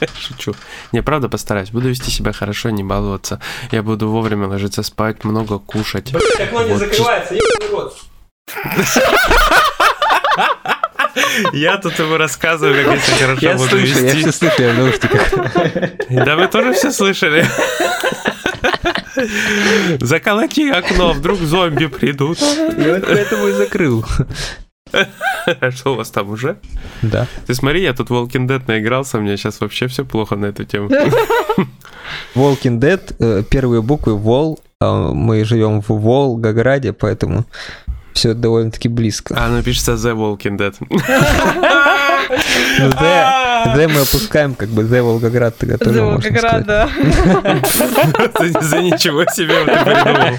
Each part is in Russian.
Шучу. Не, правда постараюсь. Буду вести себя хорошо, не баловаться. Я буду вовремя ложиться спать, много кушать. Окно не закрывается, ебаный рот. Я тут ему рассказываю, как я себя хорошо Я буду слышу, я все вести. слышу, я в наушниках. Да вы тоже все слышали? Заколоти окно, вдруг зомби придут. Я вот поэтому и закрыл. А Что у вас там уже? Да. Ты смотри, я тут Walking Dead наигрался, мне сейчас вообще все плохо на эту тему. Walking Dead, э, первые буквы Вол, а мы живем в Волгограде, поэтому все довольно-таки близко. А, оно пишется The Walking Dead. Ну, The, The мы опускаем, как бы The Волгоград тогда тоже можно Волгоград, сказать. да. За ничего себе ты придумал.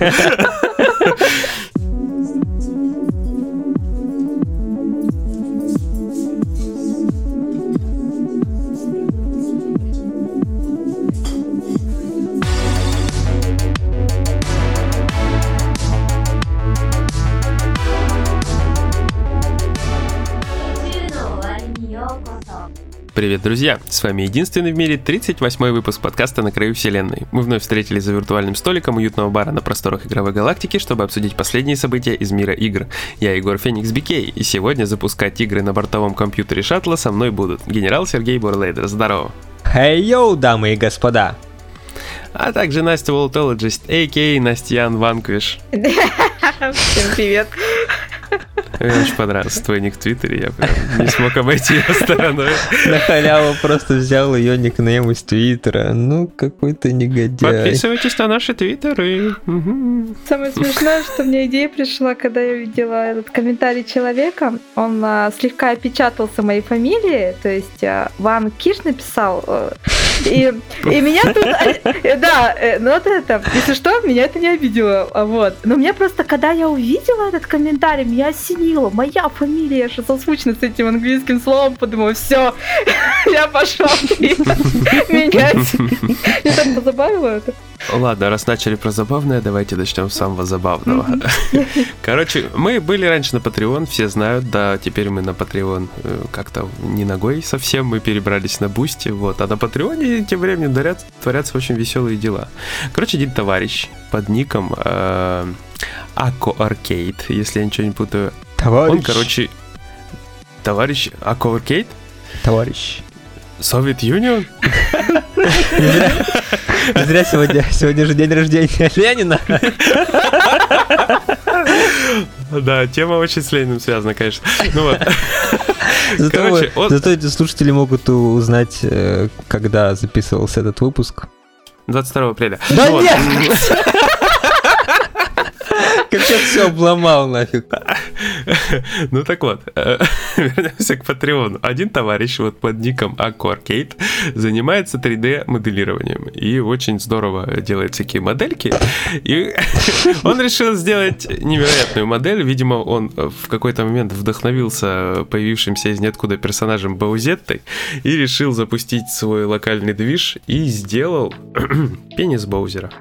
Привет, друзья! С вами единственный в мире 38-й выпуск подкаста «На краю вселенной». Мы вновь встретились за виртуальным столиком уютного бара на просторах игровой галактики, чтобы обсудить последние события из мира игр. Я Егор Феникс Бикей, и сегодня запускать игры на бортовом компьютере шаттла со мной будут генерал Сергей Бурлейдер, здорово! Хей, йоу, дамы и господа! А также Настя Волтологист, a.k.a. Настян Ванквиш. Всем привет. Мне очень понравился твой ник в Твиттере, я прям не смог обойти его стороной. На халяву просто взял ее никнейм из Твиттера. Ну, какой-то негодяй. Подписывайтесь на наши твиттеры. Самое смешное, что мне идея пришла, когда я видела этот комментарий человека. Он а, слегка опечатался моей фамилией, то есть а, Ван Киш написал. э, и, и меня тут... э, Да, э, ну вот это, если что, меня это не обидело. а Вот. Но мне просто, когда я увидела этот комментарий, меня осенило. Моя фамилия же созвучна с этим английским словом. Подумала, все, я пошла менять. Я так позабавила это. Ладно, раз начали про забавное, давайте начнем с самого забавного. Короче, мы были раньше на Patreon, все знают, да, теперь мы на Patreon э, как-то ни ногой совсем, мы перебрались на Boosty, вот, а на Патреоне тем временем творят- творятся очень веселые дела. Короче, один товарищ под ником э, Ако Аркейд, если я ничего не путаю, Товарищ. он, короче, товарищ Ако Аркейд, Товарищ. Совет Юнион? Не зря, сегодня, сегодня же день рождения Ленина. Да, тема очень с Лениным связана, конечно. Ну вот. Зато, Короче, он- зато эти слушатели могут узнать, э, когда записывался этот выпуск. 22 апреля. Да Ну вот. нет! Как я все обломал нафиг. Ну так вот, э, вернемся к Патреону. Один товарищ вот под ником Arcade занимается 3D-моделированием и очень здорово делает всякие модельки. И он решил сделать невероятную модель. Видимо, он в какой-то момент вдохновился появившимся из ниоткуда персонажем Баузеттой и решил запустить свой локальный движ и сделал пенис Боузера.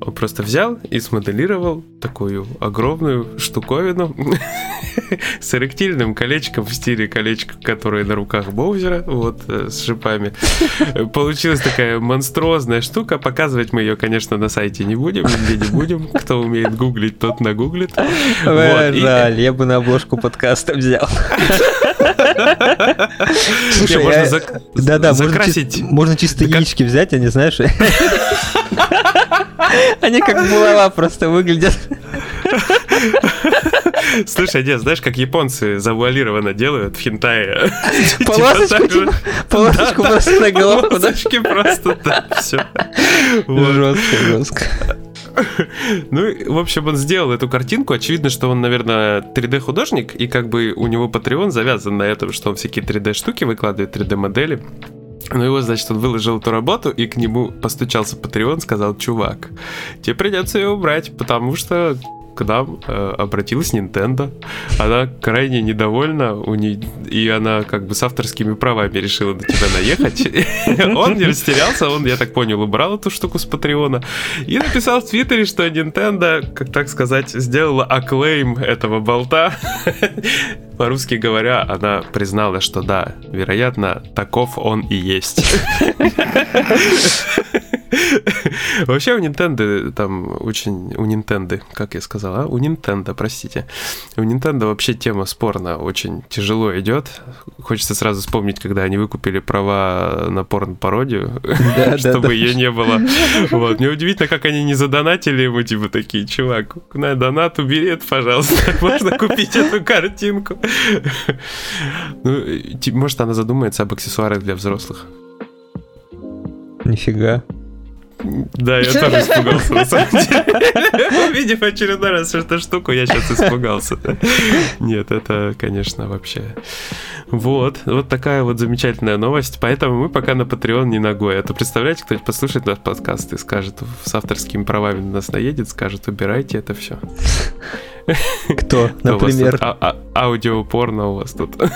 Он просто взял и смоделировал такую огромную штуковину с эректильным колечком в стиле колечка, которое на руках Боузера, вот, э, с шипами. Получилась такая монструозная штука. Показывать мы ее, конечно, на сайте не будем, нигде не будем. Кто умеет гуглить, тот нагуглит. Жаль, я бы на обложку подкаста взял. Не, Слушай, можно закрасить. можно чисто яички взять, они, знаешь, они как булава просто выглядят. Слушай, нет, знаешь, как японцы завуалированно делают в хентае? Полосочку, Типа типа, полосочку да, просто на головку, полосочки просто, да, все. Жестко, жестко. Ну, в общем, он сделал эту картинку. Очевидно, что он, наверное, 3D-художник, и как бы у него Patreon завязан на этом, что он всякие 3D-штуки выкладывает, 3D-модели. Ну вот, значит, он выложил эту работу, и к нему постучался Patreon, сказал, чувак, тебе придется ее убрать, потому что к нам э, обратилась Nintendo. Она крайне недовольна, у нее, и она как бы с авторскими правами решила на тебя наехать. Он не растерялся, он, я так понял, убрал эту штуку с Патреона и написал в Твиттере, что Nintendo, как так сказать, сделала аклейм этого болта. По-русски говоря, она признала, что да, вероятно, таков он и есть. Вообще у Nintendo там очень... У Nintendo, как я сказал, а? У Nintendo, простите. У Nintendo вообще тема спорна очень тяжело идет. Хочется сразу вспомнить, когда они выкупили права на порно-пародию, чтобы ее не было. Вот. Мне удивительно, как они не задонатили ему, типа такие, чувак, на донат убери это, пожалуйста. Можно купить эту картинку. Ну, может, она задумается об аксессуарах для взрослых. Нифига. Да, я тоже испугался, на самом деле. Увидев очередной раз эту штуку, я сейчас испугался. Нет, это, конечно, вообще... Вот, вот такая вот замечательная новость. Поэтому мы пока на Patreon не ногой. А то представляете, кто-нибудь послушает наш подкаст и скажет, с авторскими правами на нас наедет, скажет, убирайте это все. Кто, например? Аудиопорно у вас тут.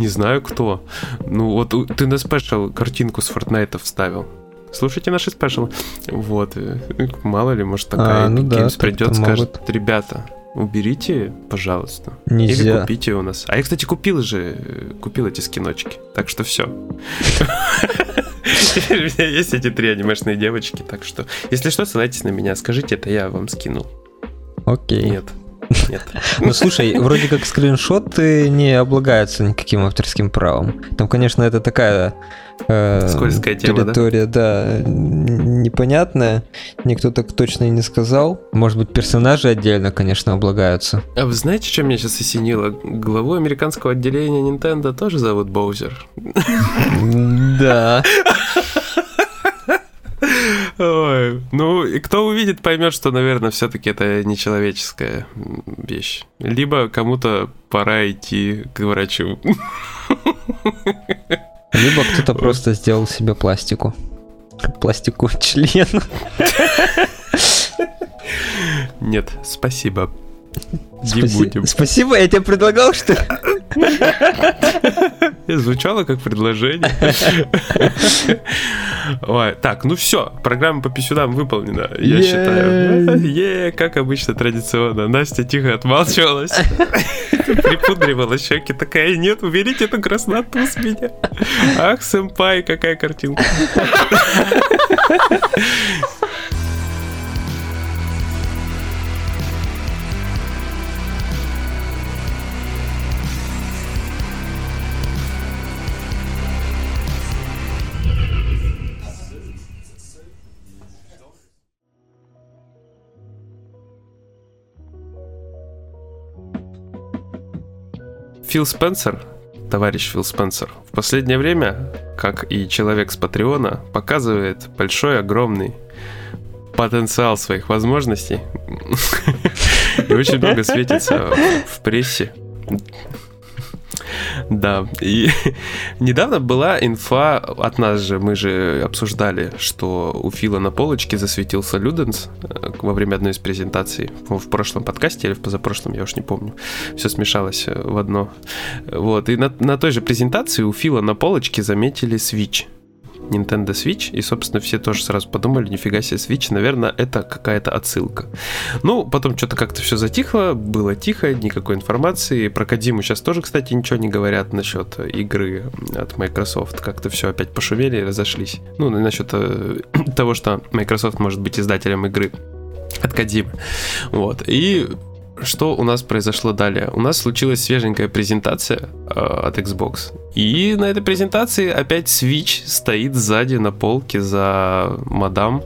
Не знаю кто. Ну вот ты на special картинку с Fortnite вставил. Слушайте наши special. Вот. Э, мало ли, может такая а, ну да, придет, скажет, ребята, уберите, пожалуйста. Нельзя. Или купите у нас. А я, кстати, купил же, купил эти скиночки. Так что все. У меня есть эти три анимешные девочки, так что, если что, ссылайтесь на меня, скажите, это я вам скинул. Окей. Нет. Нет. Ну слушай, вроде как скриншоты не облагаются никаким авторским правом. Там, конечно, это такая э, скользкая тема, территория, да? да, непонятная. Никто так точно и не сказал. Может быть, персонажи отдельно, конечно, облагаются. А вы знаете, что меня сейчас осенило? Главу американского отделения Nintendo тоже зовут Боузер. Да. Ой, ну, и кто увидит, поймет, что, наверное, все-таки это нечеловеческая вещь. Либо кому-то пора идти к врачу. Либо кто-то просто сделал себе пластику. Пластику члена. Нет, спасибо. Не Спаси... будем. Спасибо, я тебе предлагал, что Звучало как предложение. Ой, так, ну все, программа по писюдам выполнена, я считаю. Е, как обычно традиционно. Настя тихо отмалчивалась, припудривала щеки, такая, нет, уберите эту красноту с меня. Ах, сэмпай, какая картинка. Фил Спенсер, товарищ Фил Спенсер, в последнее время, как и человек с Патреона, показывает большой, огромный потенциал своих возможностей. И очень много светится в прессе. Да, и недавно была инфа от нас же, мы же обсуждали, что у Фила на полочке засветился Люденс э, во время одной из презентаций в прошлом подкасте или в позапрошлом, я уж не помню. Все смешалось э, в одно. Вот, и на, на той же презентации у Фила на полочке заметили Switch. Nintendo Switch, и, собственно, все тоже сразу подумали, нифига себе Switch, наверное, это какая-то отсылка. Ну, потом что-то как-то все затихло, было тихо, никакой информации. Про Кадиму сейчас тоже, кстати, ничего не говорят насчет игры от Microsoft. Как-то все опять пошумели и разошлись. Ну, насчет э, того, что Microsoft может быть издателем игры от Кадимы. Вот. И что у нас произошло далее? У нас случилась свеженькая презентация э, от Xbox. И на этой презентации опять Switch стоит сзади на полке за мадам,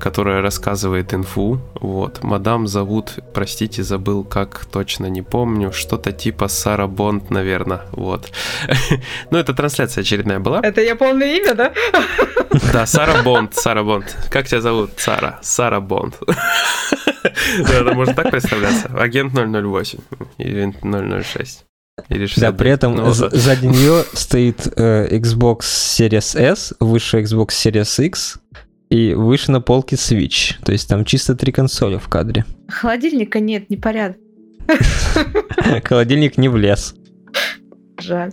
которая рассказывает инфу. Вот, мадам зовут, простите, забыл как, точно не помню, что-то типа Сара Бонд, наверное, вот. Ну, это трансляция очередная была. Это я полное имя, да? Да, Сара Бонд, Сара Бонд. Как тебя зовут? Сара, Сара Бонд. Это может так представляться? Агент 008 или 006. Или да, при этом ну, сзади нее стоит э, Xbox Series S, высшая Xbox Series X и выше на полке Switch. То есть там чисто три консоли в кадре. Холодильника нет, непорядок. Холодильник не влез. Жаль.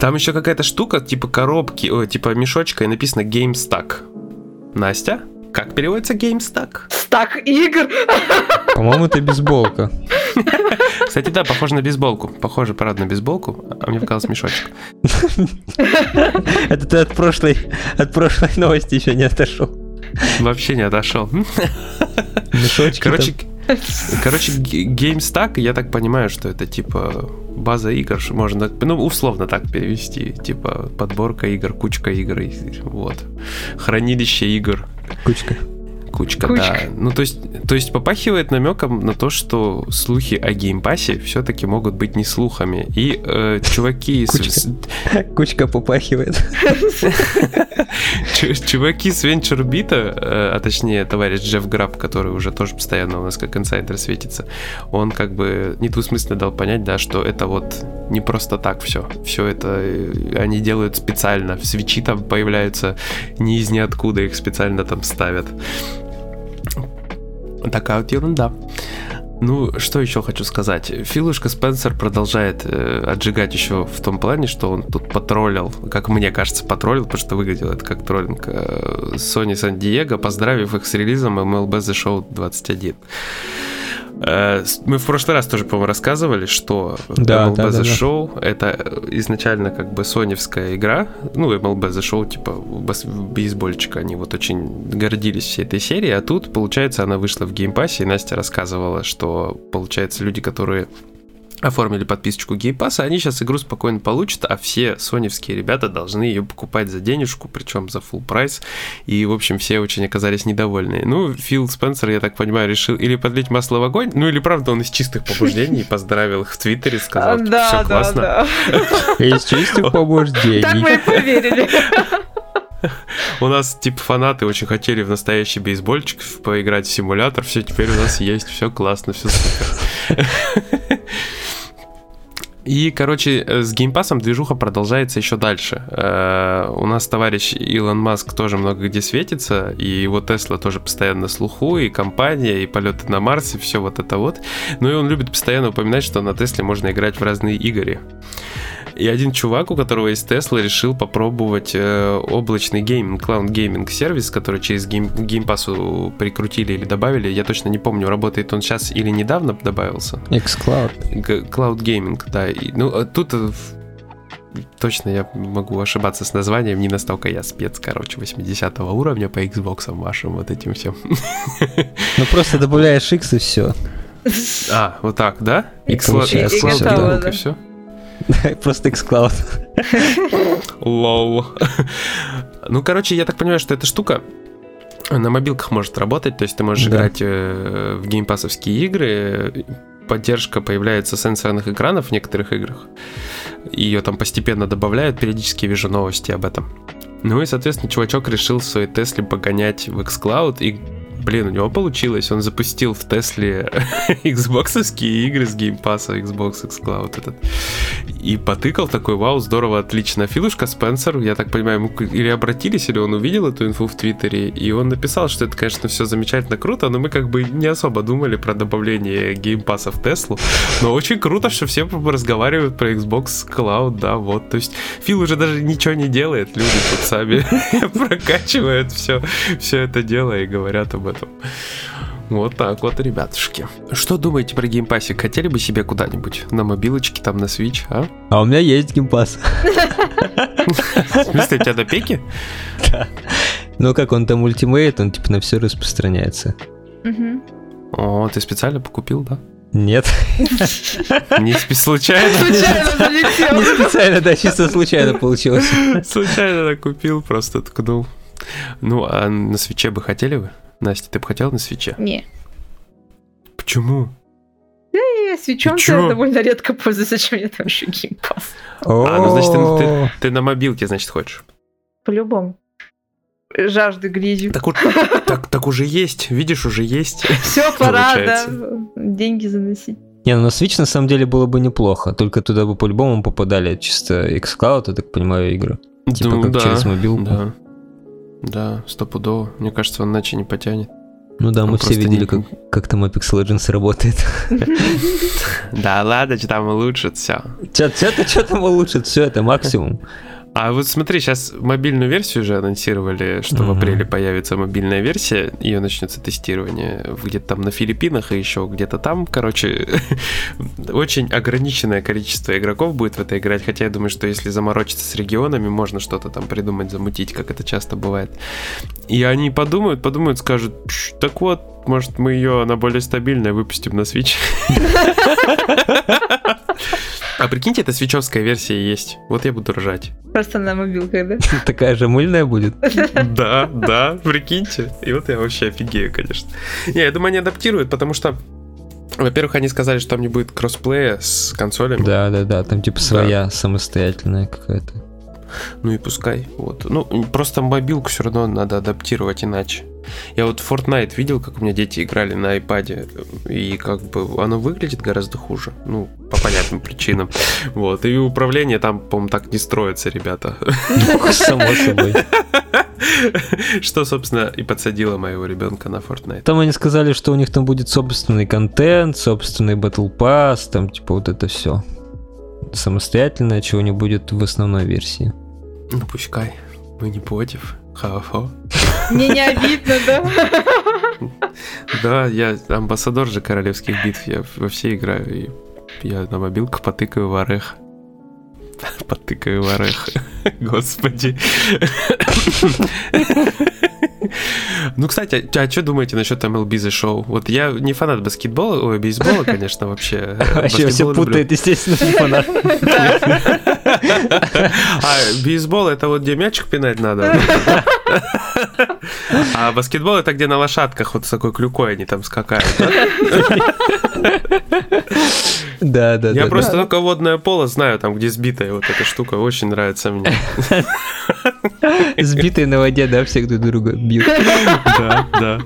Там еще какая-то штука, типа коробки, о, типа мешочка, и написано Game Stack. Настя, как переводится Game Stack? Стак игр. По-моему, это бейсболка. Кстати, да, похоже на бейсболку. Похоже, правда, на бейсболку, а мне показалось мешочек. Это ты от прошлой, от прошлой новости еще не отошел. Вообще не отошел. Мешочки Короче, там. короче, GameStack, я так понимаю, что это типа база игр, можно, ну, условно так перевести, типа подборка игр, кучка игр, вот. Хранилище игр, кучка. Кучка, Кучка. да. Ну, то есть, то есть попахивает намеком на то, что слухи о геймпассе все-таки могут быть не слухами. И э, чуваки, Кучка. с- Кучка попахивает. Чуваки с VentureBeat, э, а точнее товарищ Джефф Граб, который уже тоже постоянно у нас как инсайдер светится, он как бы недвусмысленно дал понять, да, что это вот не просто так все. Все это э, они делают специально. Свечи там появляются не из ниоткуда, их специально там ставят. Такая вот ерунда. Ну, что еще хочу сказать. Филушка Спенсер продолжает э, отжигать еще в том плане, что он тут потроллил, как мне кажется, потроллил, потому что выглядело это как троллинг, э, Sony Сан Диего, поздравив их с релизом MLB The Show 21. Э, Мы в прошлый раз тоже, по-моему, рассказывали, что Да, MLB да, да, The да. Show это изначально как бы соневская игра, ну, MLB The Show, типа бейсбольчик, они вот очень гордились всей этой серией, а тут, получается, она вышла в геймпассе, и Настя рассказывала, что, получается, люди, которые оформили подписочку геймпасса, они сейчас игру спокойно получат, а все соневские ребята должны ее покупать за денежку, причем за full price, и, в общем, все очень оказались недовольны. Ну, Фил Спенсер, я так понимаю, решил или подлить масло в огонь, ну, или, правда, он из чистых побуждений поздравил их в Твиттере, сказал, Да, все классно. Из чистых Так побуждений. мы и поверили. У нас, типа, фанаты очень хотели в настоящий бейсбольчик поиграть в симулятор. Все, теперь у нас есть, все классно, все супер. И, короче, э, с геймпасом движуха продолжается еще дальше. Э, У нас товарищ Илон Маск тоже много где светится, и его Тесла тоже постоянно слуху, и компания, и полеты на Марс, и все вот это вот. Ну и он любит постоянно упоминать, что на Тесле можно играть в разные игры. И один чувак, у которого есть Тесла, решил попробовать э, облачный гейминг, cloud gaming сервис, который через Game, Game Pass у прикрутили или добавили. Я точно не помню, работает он сейчас или недавно добавился. xCloud. Cloud Gaming, да. И, ну, а тут э, точно я могу ошибаться с названием, не настолько я спец, короче, 80 уровня по Xbox вашим вот этим всем. Ну просто добавляешь X и все. А, вот так, да? X- Получается, Xcloud всё, Gaming да. и все? Просто xCloud. Лол. Ну, короче, я так понимаю, что эта штука на мобилках может работать, то есть ты можешь Да. играть э, в геймпасовские игры, поддержка появляется сенсорных экранов в некоторых играх, ее там постепенно добавляют, периодически вижу новости об этом. Ну и, соответственно, чувачок решил в своей Тесле погонять в xCloud, и, блин, у него получилось. Он запустил в Тесле Xbox овские игры с Game Pass а Xbox xCloud этот. И потыкал такой, вау, здорово, отлично. Филушка Спенсер, я так понимаю, ему или обратились, или он увидел эту инфу в Твиттере, и он написал, что это, конечно, все замечательно круто, но мы как бы не особо думали про добавление Game Pass а в Теслу. Но очень круто, что все разговаривают про Xbox Cloud, да, вот. То есть Фил уже даже ничего не делает, люди тут сами прокачивают все, все это дело и говорят об этом. Вот так вот, ребятушки. Что думаете про Game Pass ик? Хотели бы себе куда-нибудь? На мобилочке, там, на Switch, а? А у меня есть Game Pass. В смысле, у тебя до пеки? Ну как он там ultimate, он типа на все распространяется. О, ты специально покупил, да? Нет, Не случайно? Случайно залетел. не специально, да, чисто случайно получилось. Случайно купил, просто ткнул. Ну, а на свече бы хотели вы? Настя, ты бы хотела на свече? Не. Почему? Я свечом чё? довольно редко пользуюсь, зачем мне там еще геймпас? А, ну, значит, ты- О, Ты на мобилке, значит, хочешь? По-любому. Жажды грязью. Так, уж- так, так уже есть, видишь, уже есть. Все, пора, да. Деньги заносить. Не, ну на Switch на самом деле было бы неплохо, только туда бы по-любому попадали чисто xCloud, я так понимаю, игры. Типа Ну, как да, через мобилку. Да. Да, стопудово. Мне кажется, он иначе не потянет. Ну да, Он мы все видели, не- как, как там Apex Legends работает. Да ладно, что там улучшит все. Что-то что там улучшит, все это максимум. А вот смотри, сейчас мобильную версию уже анонсировали, что в Мгм. апреле появится мобильная версия, ее начнется тестирование где-то там на Филиппинах и еще где-то там. Короче, очень ограниченное количество игроков будет в это играть, хотя я думаю, что если заморочиться с регионами, можно что-то там придумать, замутить, как это часто бывает. И они подумают, подумают, скажут, «Пш, так вот, может мы ее на более стабильное выпустим на Switch. А прикиньте, это свечевская версия есть. Вот я буду ржать. Просто на мобилках, да? Такая же мыльная будет. Да, да, прикиньте. И вот я вообще офигею, конечно. Не, я думаю, они адаптируют, потому что, во-первых, они сказали, что там не будет кроссплея с консолями. Да, да, да, там типа своя самостоятельная какая-то. Ну и пускай. Вот. Ну, просто мобилку все равно надо адаптировать иначе. Я вот Fortnite видел, как у меня дети играли на iPad, и как бы оно выглядит гораздо хуже. Ну, по понятным причинам. Вот. И управление там, по-моему, так не строится, ребята. Само собой. Что, собственно, и подсадило моего ребенка на Fortnite. Там они сказали, что у них там будет собственный контент, собственный Battle Pass, там типа вот это все. Самостоятельное, чего не будет в основной версии. Ну, пускай. Мы не против. Хорошо. Мне не обидно, да? Да, я амбассадор же королевских битв. Я во все играю. И я на мобилках потыкаю в орех. Потыкаю в орех. Господи. Ну, кстати, а что думаете насчет MLB The Show? Вот я не фанат баскетбола, ой, бейсбола, конечно, вообще. Вообще все путает, естественно, не фанат. А бейсбол это вот где мячик пинать надо. А баскетбол это где на лошадках вот с такой клюкой они там скакают. да? Да, да, Я просто только водное поло знаю, там где сбитая вот эта штука, очень нравится мне. Сбитые на воде, да, всех друг друга бьют. Да, да.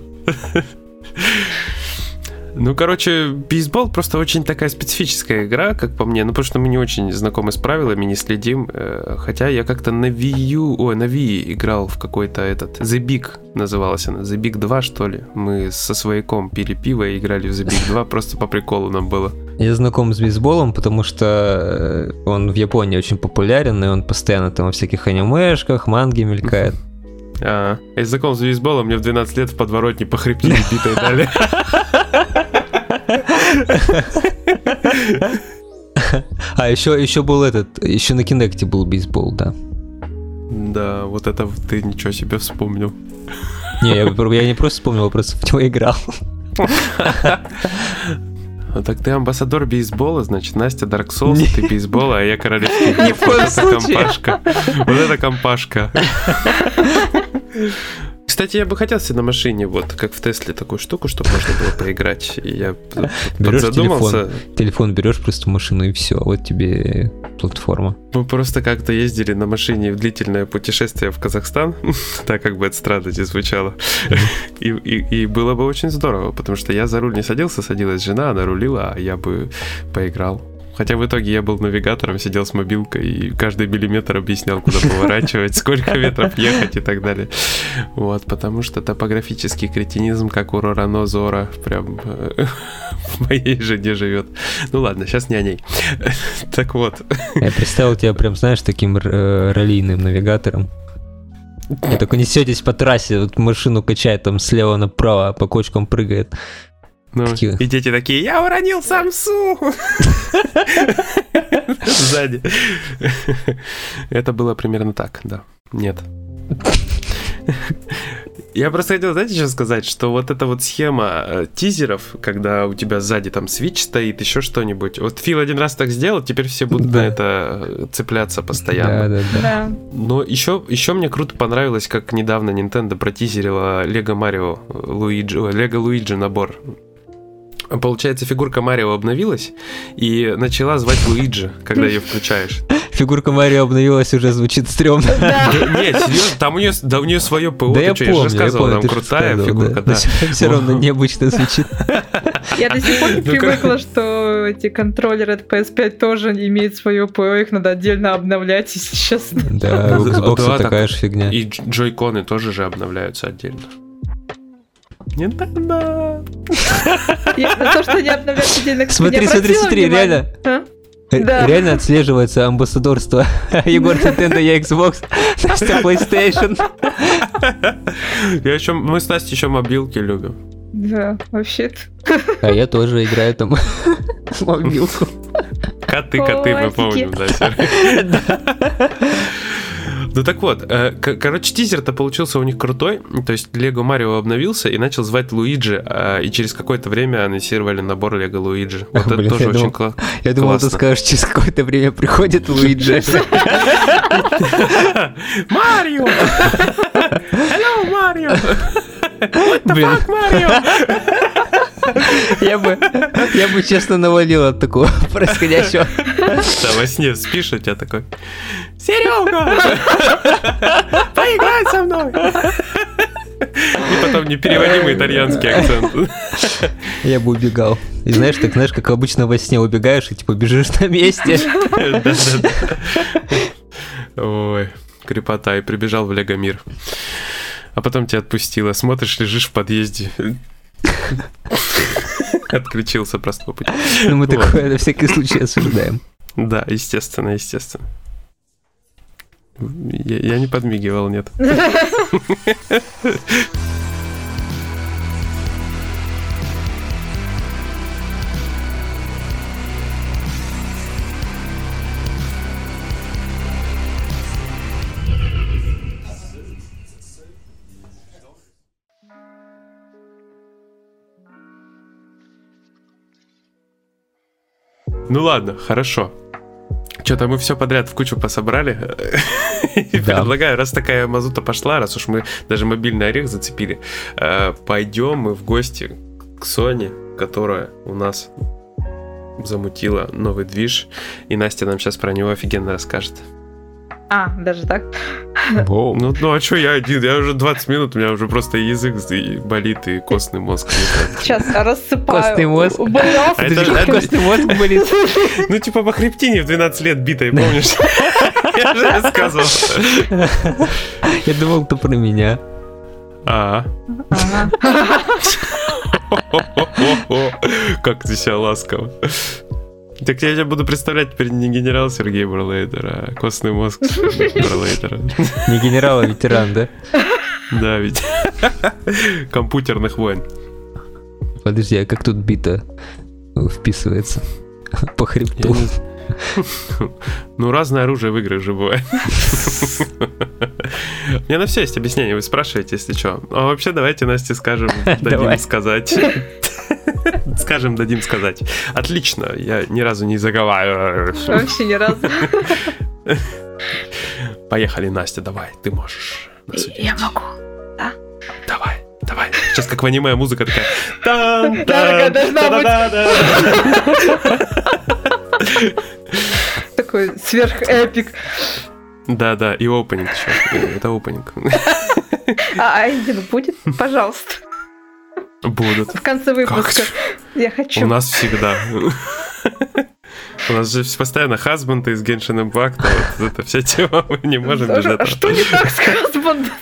Ну, короче, бейсбол просто очень такая специфическая игра, как по мне. Ну, потому что мы не очень знакомы с правилами, не следим. Э, Хотя я как-то на Wii U, ой, на Wii играл в какой-то этот... The Big называлась она. The Big 2, что ли. Мы со свояком пили пиво и играли в The Big 2, просто по приколу нам было. Я знаком с бейсболом, потому что э, он в Японии очень популярен, и он постоянно там во всяких анимешках, манге мелькает. А, я знаком с бейсболом, мне в 12 лет в подворотне по хребтине битой дали. А еще, еще был этот, еще на Кинекте был бейсбол, да. Да, вот это ты ничего себе вспомнил. Не, я, я не просто вспомнил, я просто в него играл. Ну так ты амбассадор бейсбола, значит, Настя Dark Souls, ты бейсбола, а я королевский Ни в Вот коем случае. Вот это компашка. Кстати, я бы хотел себе на машине, вот, как в Тесле, такую штуку, чтобы можно было поиграть. И я Берешь задумался. Телефон берешь просто машину и все, вот тебе платформа. Мы просто как-то ездили на машине в длительное путешествие в Казахстан, так как бы это странно не звучало. И, и- и было бы очень здорово, потому что я за руль не садился, садилась жена, она рулила, а я бы поиграл. Хотя в итоге я был навигатором, сидел с мобилкой и каждый миллиметр объяснял, куда поворачивать, сколько метров ехать и так далее. Вот, потому что топографический кретинизм, как у Рорано Зора, прям э, в моей жене живет. Ну ладно, сейчас не о ней. Так вот, Я представил тебя прям, знаешь, таким э, раллийным навигатором. Вы только несетесь по трассе, вот машину качает там слева направо, по кочкам прыгает. Ну, Такие. и дети такие, я уронил самсу! Сзади. Это было примерно так, да. Нет. Я просто хотел, знаете, что сказать, что вот эта вот схема э, тизеров, когда у тебя сзади там свич стоит, еще что-нибудь. Вот Фил один раз так сделал, теперь все будут Да. на это э, цепляться постоянно. Да, да, да. Да. Но еще, еще мне круто понравилось, как недавно Nintendo протизерила Лего Марио Луиджи, ой, Лего Луиджи набор. Получается, фигурка Марио обновилась и начала звать Луиджи, когда ее включаешь. Фигурка Марио обновилась, уже звучит стрёмно. Да. Нет, серьезно, там у нее, да у нее свое ПО, Да я помню, же я рассказывал, там крутая фигурка, да. Все равно необычно звучит. Я до сих пор не привыкла, что эти контроллеры от PS5 тоже имеют свое ПО, их надо отдельно обновлять, если честно. Да, у Xbox такая так. же фигня. И дж- джойконы тоже же обновляются отдельно. Nintendo. Я- То, что не обновляют отдельно, Смотри, смотри, смотри, реально. А? Э, Да. Реально отслеживается амбассадорство. Егор Nintendo, я Xbox, Настя PlayStation. Я еще, мы с Настей еще мобилки любим. Да, вообще-то. А я тоже играю там в мобилку. Коты, коты, мы помним, да. Ну так вот, э, короче, тизер-то получился у них крутой. То есть Лего Марио обновился и начал звать Луиджи, а, и через какое-то время анонсировали набор Лего Луиджи. Вот это тоже очень классно. Я думал, ты скажешь, через какое-то время приходит Луиджи. Марио! Hello, Марио! Блин, Марио! Я бы, я бы честно навалил от такого происходящего. Да, во сне спишь, у тебя такой Серега! Поиграй со мной! И потом непереводимый итальянский акцент. Я бы убегал. И знаешь, так знаешь, как обычно во сне убегаешь и типа бежишь на месте. Да-да-да. Ой, крепота. И прибежал в Лего Мир. А потом тебя отпустило. Смотришь, лежишь в подъезде. Отключился просто по пути. Но мы такое на всякий случай осуждаем. Да, естественно, естественно. Я, я не подмигивал, нет. Ну ладно, хорошо. Что-то мы все подряд в кучу пособрали. Да. Предлагаю, раз такая мазута пошла, раз уж мы даже мобильный орех зацепили, э, пойдем мы в гости к Соне, которая у нас замутила новый движ, и Настя нам сейчас про него офигенно расскажет. А, даже так? Воу. Ну, ну а что я один? Я уже 20 минут, у меня уже просто язык болит, и костный мозг. Сейчас рассыпаю. Костный мозг. А это- это- Костный мозг болит. Ну, типа по хребтине в 12 лет битой, помнишь? Я же рассказывал. Я думал, кто про меня. А. Как ты себя ласково. Так я тебя буду представлять теперь не генерал Сергей Бурлейдер, а костный мозг Бурлейдера. Не генерал, а ветеран, да? Да, ведь. Компьютерных войн. Подожди, а как тут бита вписывается? По хребту. Ну, разное оружие в играх же бывает. У меня на все есть объяснение, вы спрашиваете, если что. А вообще давайте Насте скажем, дадим сказать. Скажем, дадим сказать. Отлично, я ни разу не заговариваю. Вообще ни разу. Поехали, Настя, давай, ты можешь. Я могу. Давай, давай. Сейчас как в аниме музыка такая. Тан, Да, тан, должна быть. Такой сверхэпик. Да, да, и опенинг еще. Это опенинг. А Айден будет? Пожалуйста. Будут. В конце выпуска. Я У хочу. нас всегда. У нас же постоянно хазбанды из Genshin Impact, вот эта вся тема, мы не можем без А этого. что не так с Хасбандом?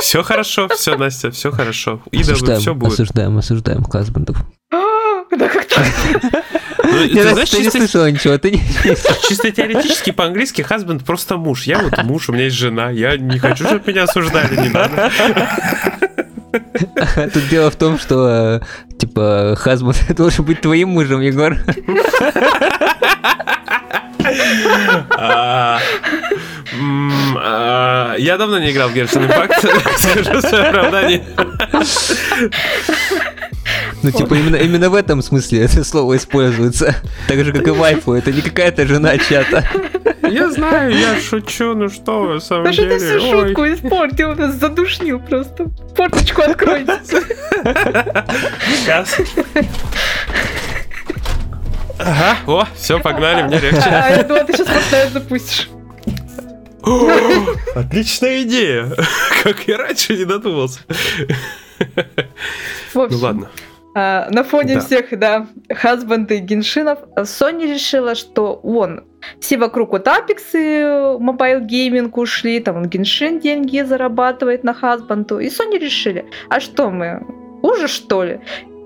Все хорошо, все, Настя, все хорошо. Идолы, все Осуждаем, будет. осуждаем, осуждаем хасбандов. А, Да как так? Ну, Я Ты раз- знаешь, ты не чисто слышала ничего, ты не... Чисто теоретически по-английски husband просто муж. Я вот муж, у меня есть жена. Я не хочу, чтобы меня осуждали, не надо. Тут дело в том, что, э, типа, хасбанд должен быть твоим мужем, Егор. А, а, Я давно не играл в Genshin Impact, скажу свое оправдание. Ну, типа, именно, именно в этом смысле это слово используется. Так же, как и вайфу, это не какая-то жена чата. Я знаю, я шучу, ну что вы, на самом Да что ты деле. всю ой. шутку испортил, нас задушнил просто. Форточку откройте. Сейчас. Ага, о, все, погнали, мне легче. А я думала, ты сейчас поставишь запустишь. Отличная идея. Как я раньше не додумался. В Ну ладно. А, на фоне да. всех, да, хазбанды и геншинов, Sony решила, что вон, все вокруг вот Apex мобайл гейминг ушли, там он Геншин деньги зарабатывает на хазбанду, и Sony решили, а что мы, хуже что ли?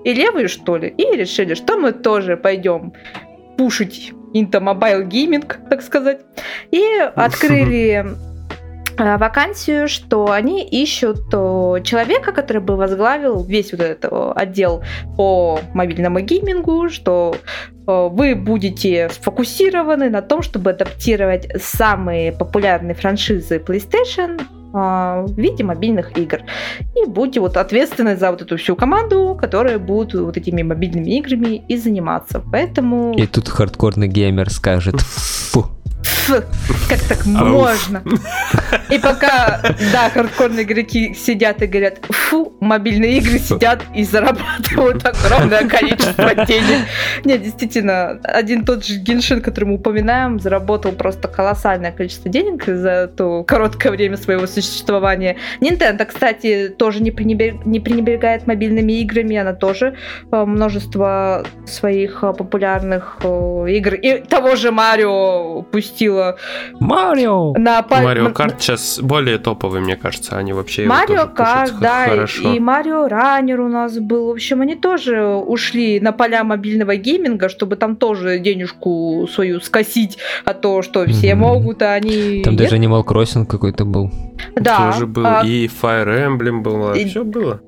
И левые что ли? И решили, что мы тоже пойдем пушить into mobile gaming, так сказать. И открыли вакансию, что они ищут э, человека, который бы возглавил весь вот этот э, отдел по мобильному геймингу, что вы будете сфокусированы на том, чтобы адаптировать самые популярные франшизы PlayStation в виде мобильных игр. И будете вот ответственны за вот эту всю команду, которая будет вот этими мобильными играми и заниматься. Поэтому... И тут хардкорный геймер скажет, фу, как так можно? И пока, да, хардкорные игроки сидят и говорят, фу, мобильные игры сидят и зарабатывают огромное количество денег. Нет, действительно, один тот же Геншин, который мы упоминаем, заработал просто колоссальное количество денег за то короткое время своего существования. Nintendo, кстати, тоже не, пренебрег... не пренебрегает мобильными играми, она тоже э, множество своих э, популярных э, игр и того же Марио пустила Марио! На Марио Карт сейчас более топовый, мне кажется, они вообще Марио Карт, да, хорошо. и Марио Раннер у нас был. В общем, они тоже ушли на поля мобильного гейминга, чтобы там тоже денежку свою скосить, а то, что все mm-hmm. могут, а они... Там Нет? даже Animal Crossing какой-то был. Да. Тоже был, а... и Fire Emblem был, и... все было.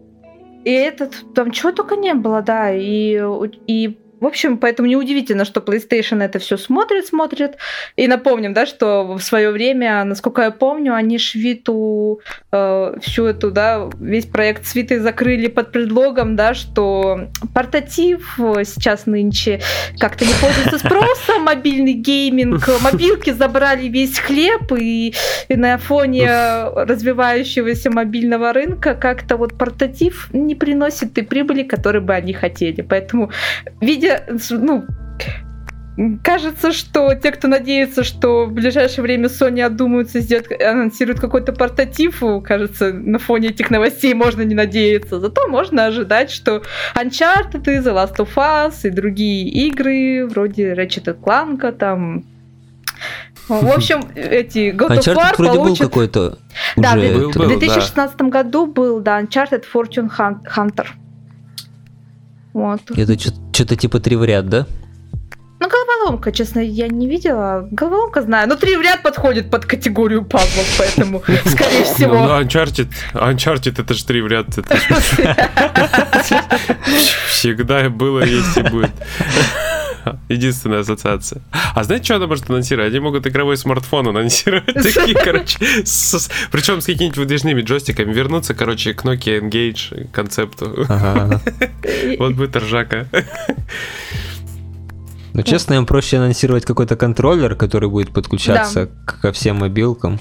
И этот, там чего только не было, да, и, и в общем, поэтому неудивительно, что PlayStation это все смотрит, смотрит. И напомним, да, что в свое время, насколько я помню, они Швиту э, всю эту, да, весь проект Свиты закрыли под предлогом, да, что портатив сейчас нынче как-то не пользуется спросом, мобильный гейминг, мобилки забрали весь хлеб, и, и на фоне развивающегося мобильного рынка как-то вот портатив не приносит и прибыли, которые бы они хотели. Поэтому, видя ну, Кажется, что те, кто надеется, что в ближайшее время Sony отдумаются, сделать, анонсируют какой-то портатив, кажется, на фоне этих новостей можно не надеяться. Зато можно ожидать, что Uncharted и The Last of Us и другие игры, вроде Ratchet Clank, там в общем, эти God of War вроде получат... был какой-то Да, был, в 2016 да. году был, да, Uncharted Fortune Hunter. Вот. Это что-то типа три в ряд, да? Ну, головоломка, честно, я не видела. Головоломка знаю. Но три в ряд подходит под категорию пазлов, поэтому, скорее всего. Ну, Uncharted, Uncharted это же три в ряд. Всегда было, есть и будет. Единственная ассоциация. А знаете, что она может анонсировать? Они могут игровой смартфон анонсировать. Такие, короче, причем с какими-нибудь выдвижными джойстиками. Вернуться, короче, к Nokia Engage концепту. Вот будет ржака. Ну, честно, им проще анонсировать какой-то контроллер, который будет подключаться ко всем мобилкам.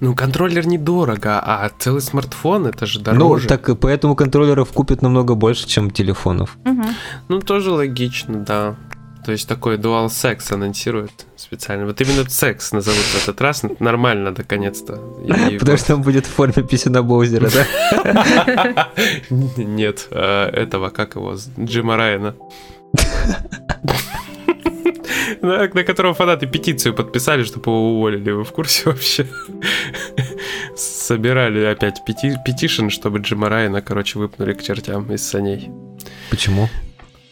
Ну, контроллер недорого, а целый смартфон это же дороже. Ну, так и поэтому контроллеров купят намного больше, чем телефонов. Угу. Ну, тоже логично, да. То есть такой дуал секс анонсируют специально. Вот именно секс назовут в этот раз. Нормально, наконец-то. Потому что он будет в форме писюна Боузера, да? Нет, а, этого, как его, Джима Райана. на, на которого фанаты петицию подписали, чтобы его уволили. Вы в курсе вообще? Собирали опять пети петишн, чтобы Джима Райана, короче, выпнули к чертям из саней. Почему?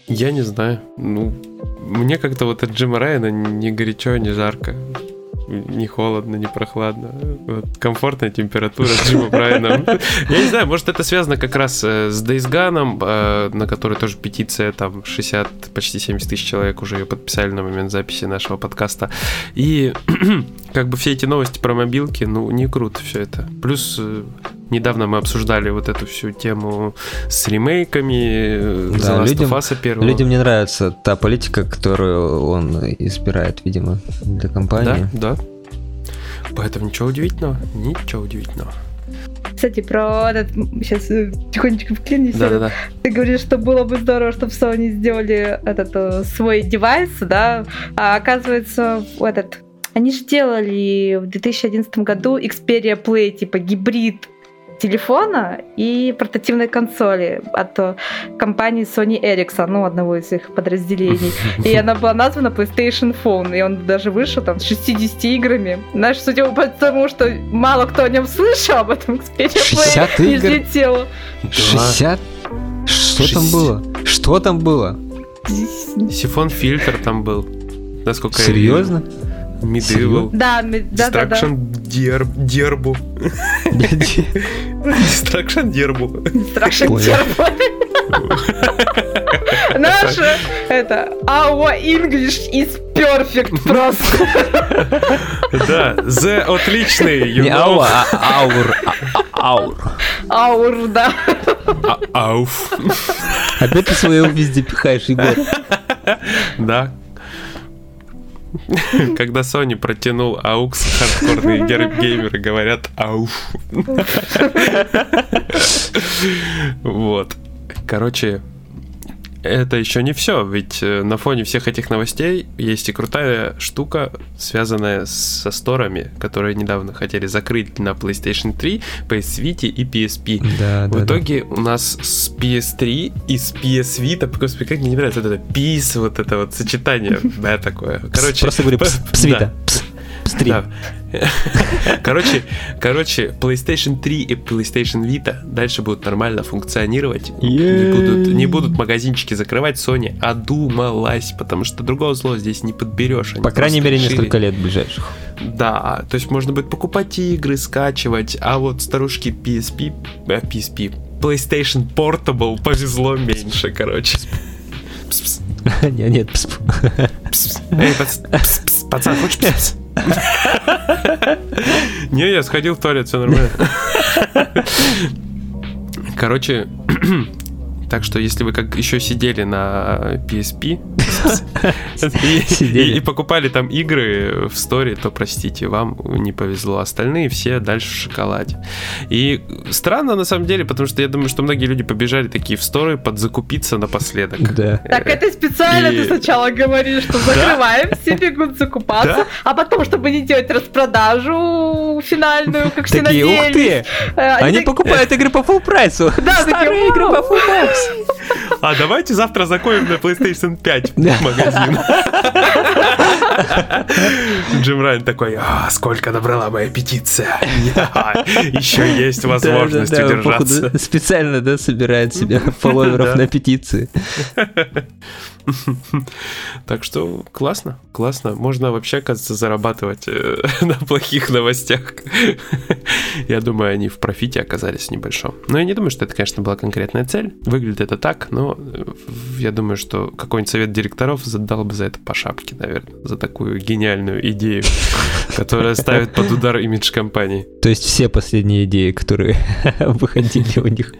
Я не знаю. Ну, мне как-то вот от Джима Райана ни горячо, ни жарко не холодно, не прохладно. Вот, комфортная температура с Джимом. Я не знаю, может это связано как раз э, с Days Gone, э, на которой тоже петиция, там 60, почти 70 тысяч человек уже ее подписали на момент записи нашего подкаста. И как бы все эти новости про мобилки, ну, не круто все это. Плюс э, недавно мы обсуждали вот эту всю тему с ремейками да, The Last людям, of Us первого. Людям не нравится та политика, которую он избирает, видимо, для компании. Да, да. Поэтому ничего удивительного, ничего удивительного. Кстати, про этот... Сейчас э, тихонечко вклинись. Да, да, да. Ты говоришь, что было бы здорово, чтобы Sony сделали этот э, свой девайс, да? А оказывается, этот... Они же делали в 2011 году Xperia Play, типа гибрид телефона и портативной консоли от э, компании Sony Ericsson, ну, одного из их подразделений. И она была названа PlayStation Phone, и он даже вышел там с 60 играми. Знаешь, судя по тому, что мало кто о нем слышал, об этом Xperia 60 не игр? взлетело. 60? Что там Шесть- было? Что там было? Сифон фильтр там был. Насколько я Серьезно? Medieval. Да, да, да. Destruction дер- дербу. Destruction дербу. Страшно Понял. Наш, это, our English is perfect просто. Да, The отличный. you Не know. а аур. Аур. Аур, да. А- Ауф. Опять ты свое везде пихаешь, Егор. Да. Когда Sony протянул AUX, хардкорные геймеры говорят ауф. Вот. Короче, это еще не все, ведь э, на фоне всех этих новостей есть и крутая штука, связанная со сторами, которые недавно хотели закрыть на PlayStation 3, PS Vita и PSP. Да, В да, да. итоге у нас с PS3 и с PS Vita, господи, как мне не нравится вот это PIS, вот это вот сочетание, да, такое. Короче, Просто говори п- пс, Пс, пстри. да. Короче, короче, PlayStation 3 и PlayStation Vita дальше будут нормально функционировать. Не будут, не будут магазинчики закрывать. Sony одумалась, потому что другого зло здесь не подберешь. Они По крайней мере, решили- несколько лет ближайших. да, то есть можно будет покупать игры, скачивать, а вот старушки PSP, э, PSP, PlayStation Portable повезло меньше, короче. Нет, нет, пс, пацан, хочешь пс-пс? Не, я сходил в туалет, все нормально. Короче, так что если вы как еще сидели на PSP и- покупали там игры в сторе, то простите, вам не повезло. Остальные все дальше в шоколаде. И странно на самом деле, потому что я думаю, что многие люди побежали такие в сторы подзакупиться напоследок. Да. Так это специально ты сначала говоришь, что закрываем, все бегут закупаться, а потом, чтобы не делать распродажу финальную, как все Такие, ух надеялись. ты! э, Они покупают игры по full прайсу. Да, Старые такие, игры по full прайсу. А давайте завтра закроем на PlayStation 5 Да. магазин. Джим Райан такой, а, сколько набрала моя петиция. Еще есть возможность удержаться. Специально, да, собирает себе фолловеров на петиции. Так что классно, классно. Можно вообще, кажется, зарабатывать э, на плохих новостях. Я думаю, они в профите оказались небольшом. Но я не думаю, что это, конечно, была конкретная цель. Выглядит это так, но э, я думаю, что какой-нибудь совет директоров задал бы за это по шапке, наверное, за такую гениальную идею, которая ставит под удар имидж компании. То есть все последние идеи, которые выходили у них.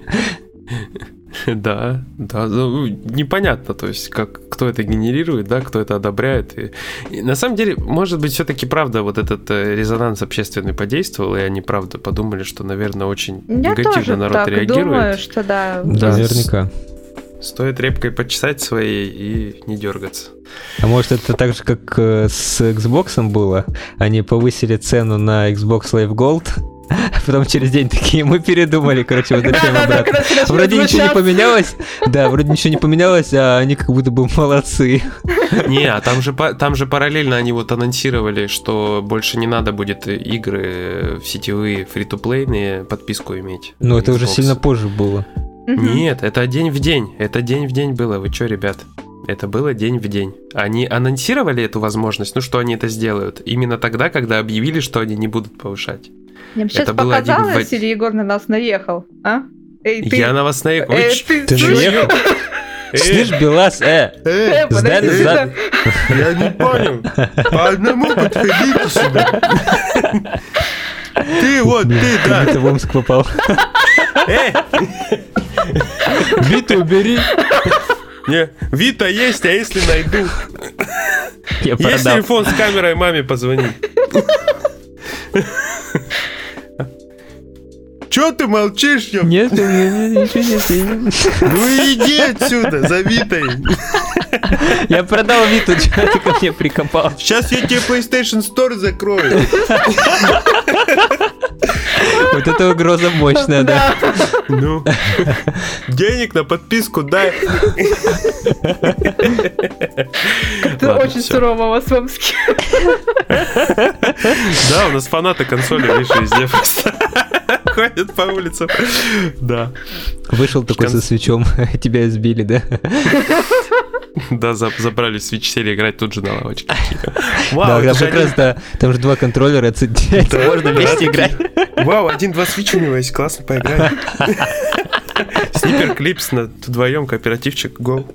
Да, да, ну, непонятно, то есть, как, кто это генерирует, да, кто это одобряет. И, и на самом деле, может быть, все-таки правда вот этот э, резонанс общественный подействовал, и они правда подумали, что, наверное, очень Я негативно тоже народ так реагирует. думаю, что да. Да, наверняка. Стоит репкой почесать своей и не дергаться. А может это так же, как э, с Xbox было? Они повысили цену на Xbox Live Gold, потом через день такие, мы передумали, короче, возвращаем обратно. Вроде ничего не поменялось, да, вроде ничего не поменялось, а они как будто бы молодцы. Не, а там же, там же параллельно они вот анонсировали, что больше не надо будет игры в сетевые фри-то-плейные подписку иметь. Но на это уже сильно позже было. Нет, это день в день. Это день в день было. Вы чё, ребят? Это было день в день. Они анонсировали эту возможность, ну что они это сделают, именно тогда, когда объявили, что они не будут повышать. Мне сейчас Это один показалось, в- или Егор на нас наехал, а? Эй, ты, Я на вас наехал. Э, ч- ты, Ты наехал? Слышь, Белас, э, Э, ты назад. Я не понял. По одному подходите сюда. Ты вот, ты, да. будто в Омск попал. Эй, Биту убери. не, Вита есть, а если найду? Я Есть телефон с камерой, маме позвони. Чё ты молчишь, ёп? Нет, у меня ничего нет. Ну иди отсюда, за Витой. Я продал Виту, что ты ко мне прикопал? Сейчас я тебе PlayStation Store закрою. Вот это угроза мощная, да. Ну, денег на подписку дай. Это очень сурово у вас в Омске. Да, у нас фанаты консоли, видишь, везде просто ходят по улицам. Да. Вышел такой со свечом, тебя избили, да? Да, за- забрали Switch сели играть тут же на лавочке. Да, Вау, там это же как раз, да, там же два контроллера Да, можно да, вместе играть. Вау, один-два Switch у него есть, классно поиграть. Снипер Клипс на вдвоем, кооперативчик, гол.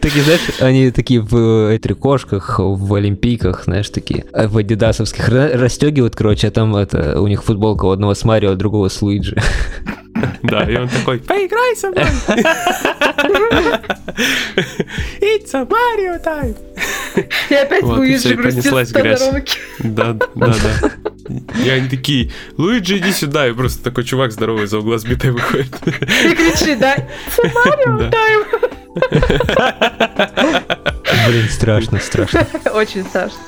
Такие, знаешь, они такие в этрикошках, в олимпийках, знаешь, такие, э, в адидасовских ра- расстегивают, короче, а там это, у них футболка у одного с Марио, а другого с Луиджи. Да, и он такой, поиграй со мной. It's a Mario time. И опять Вот, Луиджи грустит понеслась в грязь. Тодоровке. Да, да, да. И они такие, Луиджи, иди сюда. И просто такой чувак здоровый за угла сбитой выходит. И кричит, да, Да. Блин, страшно, страшно. очень страшно.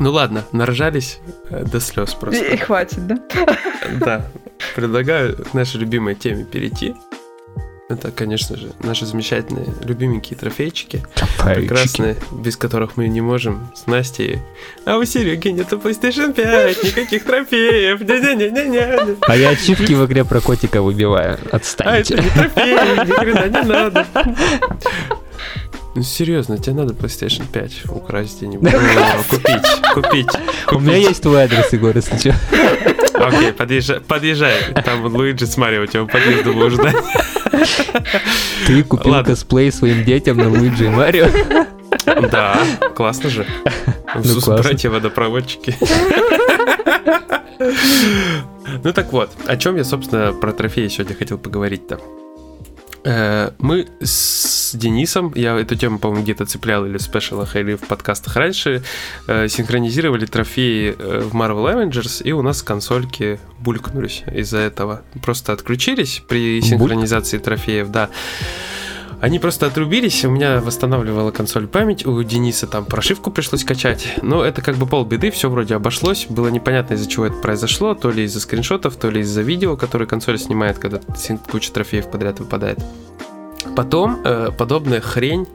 Ну ладно, наржались э, до слез И просто. хватит, да? Да. Предлагаю к нашей любимой теме перейти. Это, конечно же, наши замечательные, любименькие трофейчики. Прекрасные, без которых мы не можем с Настей. А у Сереги нету PlayStation 5, никаких трофеев. Не-не-не-не-не. А я ачивки в игре про котика выбиваю. А Отстаньте. это не трофеи, ни хрена не надо. Ну серьезно, тебе надо PlayStation 5 украсть где-нибудь. Купить, купить. У меня есть твой адрес, Егор, если что. Окей, подъезжай, подъезжай. Там Луиджи с Марио тебя подъезда будет ждать. Ты купил Ладно. косплей своим детям на Луиджи и Марио. Да, классно же. Классно. братья-водопроводчики. Ну так вот, о чем я, собственно, про трофеи сегодня хотел поговорить-то. Э, Мы с Денисом, я эту тему, по-моему, где-то цеплял или в спешалах, или в подкастах раньше, э, синхронизировали трофеи э, в Marvel Avengers, и у нас консольки булькнулись из-за этого. Просто отключились при синхронизации трофеев, да. Они просто отрубились, у меня восстанавливала консоль память, у Дениса там прошивку пришлось качать, но это как бы полбеды, все вроде обошлось, было непонятно из-за чего это произошло, то ли из-за скриншотов, то ли из-за видео, которое консоль снимает, когда куча трофеев подряд выпадает. Потом э, подобная хрень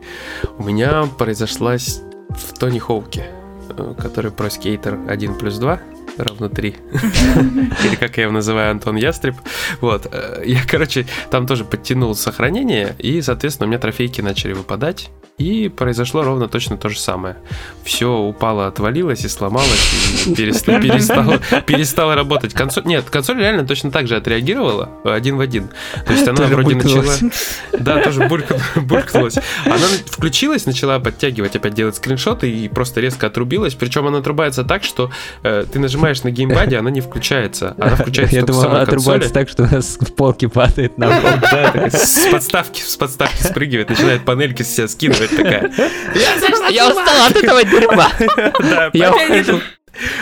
у меня произошла в Тони Хоуке, э, который про скейтер 1 плюс 2 равно 3. Или как я его называю, Антон Ястреб. Вот. э, Я, короче, там тоже подтянул сохранение, и, соответственно, у меня трофейки начали выпадать. И произошло ровно точно то же самое. Все упало, отвалилось и сломалось, и переста- перестало, перестало работать. Консоль, нет, консоль реально точно так же отреагировала, один в один. То есть она Тоже вроде начала... булькнулась. Да, тоже булькнула- булькнулась. Она на- включилась, начала подтягивать, опять делать скриншоты и просто резко отрубилась. Причем она отрубается так, что э, ты нажимаешь на геймпаде, она не включается. Она включается Я думал, она отрубается так, что у нас в полке падает на пол. Да, с подставки, с подставки спрыгивает, начинает панельки с себя скидывать такая. Я устал от этого дерьма. Да, Я опять ухожу. иду-